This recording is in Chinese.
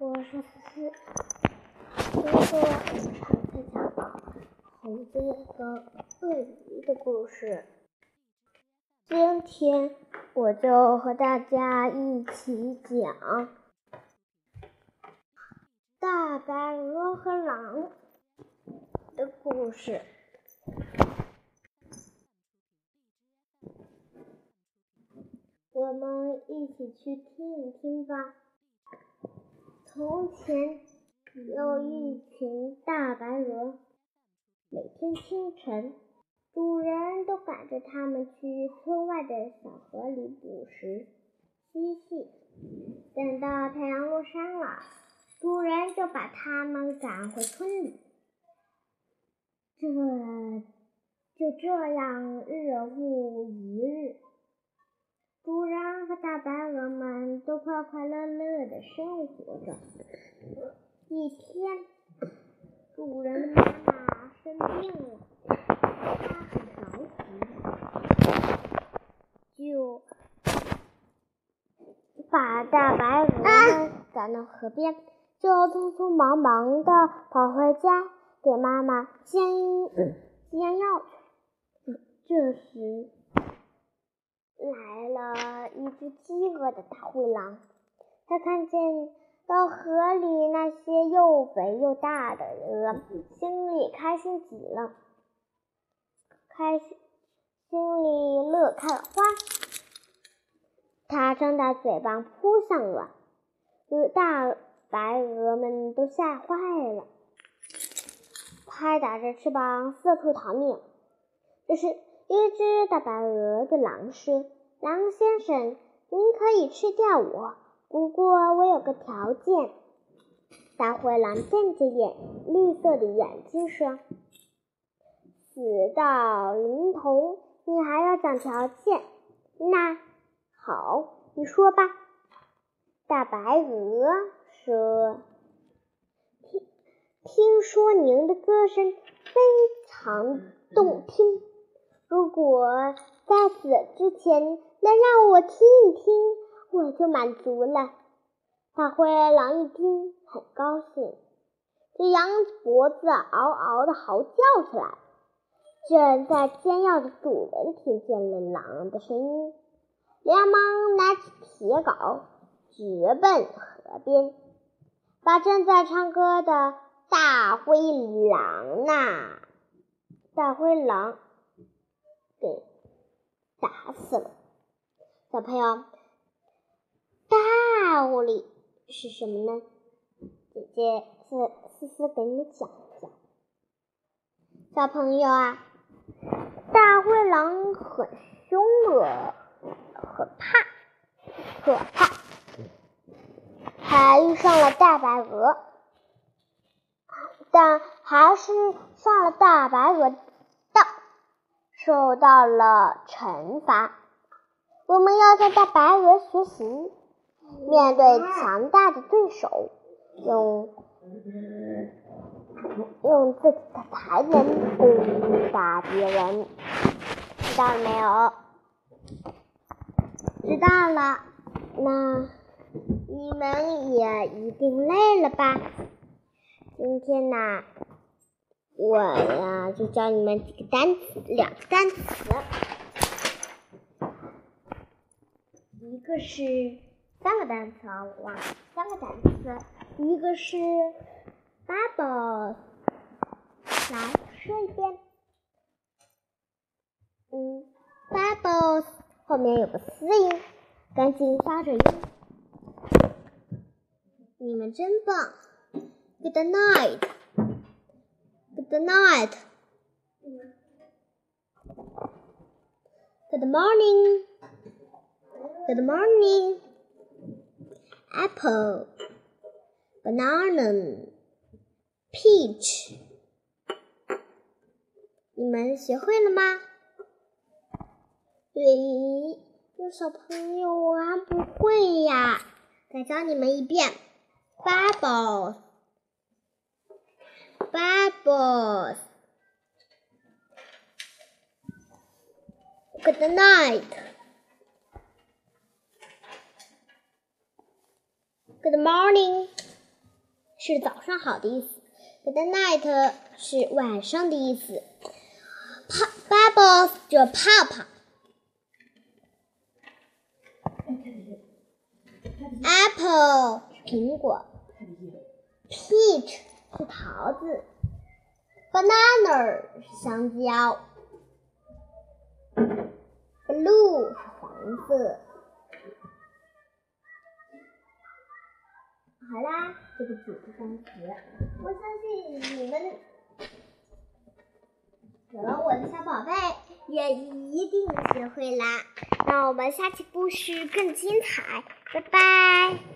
我是思思，今天我讲猴子和鳄鱼的故事。今天我就和大家一起讲大白鹅和狼的故事。我们一起去听一听吧。从前有一群大白鹅，每天清晨，主人都赶着它们去村外的小河里捕食嬉戏。等到太阳落山了，主人就把它们赶回村里。这就这样日复一日。主人和大白鹅们都快快乐乐的生活着。一天，主人妈妈生病了，他很着急，就把大白鹅们赶到河边，就匆匆忙忙的跑回家给妈妈煎煎药。这时，了一只饥饿的大灰狼，它看见到河里那些又肥又大的鹅，心里开心极了，开心心里乐开了花。它张大嘴巴扑向鹅，鹅大白鹅们都吓坏了，拍打着翅膀四处逃命。这是。一只大白鹅对狼说：“狼先生，您可以吃掉我，不过我有个条件。”大灰狼瞪着眼绿色的眼睛说：“死到临头，你还要讲条件？那好，你说吧。”大白鹅说：“听，听说您的歌声非常动听。”如果在死之前能让我听一听，我就满足了。大灰狼一听，很高兴，就扬脖子，嗷嗷的嚎叫起来。正在煎药的主人听见了狼的声音，连忙拿起铁镐，直奔河边，把正在唱歌的大灰狼呐，大灰狼。打死了，小朋友，道理是什么呢？姐姐思思思给你们讲一讲。小朋友啊，大灰狼很凶恶，很怕，可怕，还遇上了大白鹅，但还是上了大白鹅。受到了惩罚，我们要向大白鹅学习，面对强大的对手，用用自己的才能攻打别人，知道了没有？知道了，那你们也一定累了吧？今天呢？我呀，就教你们几个单词，两个单词，一个是三个单词啊，我忘三个单词，一个是 bubbles，来说一遍，嗯，bubbles 后面有个嘶音，赶紧发着音，你们真棒，Good night。Good night. Good morning. Good morning. Apple, banana, peach. 你们学会了吗？咦，有小朋友我还不会呀，再教你们一遍。Bubbles. bubbles. Good night. Good morning. 是早上好的意思，Good night 是晚上的意思。Bubbles 就泡泡，Apple 是苹果，Peach 是桃子，Banana 是香蕉，Blue 是黄色。好啦，这个几个单词，我相信你们有了我的小宝贝也一定学会啦。那我们下期故事更精彩，拜拜。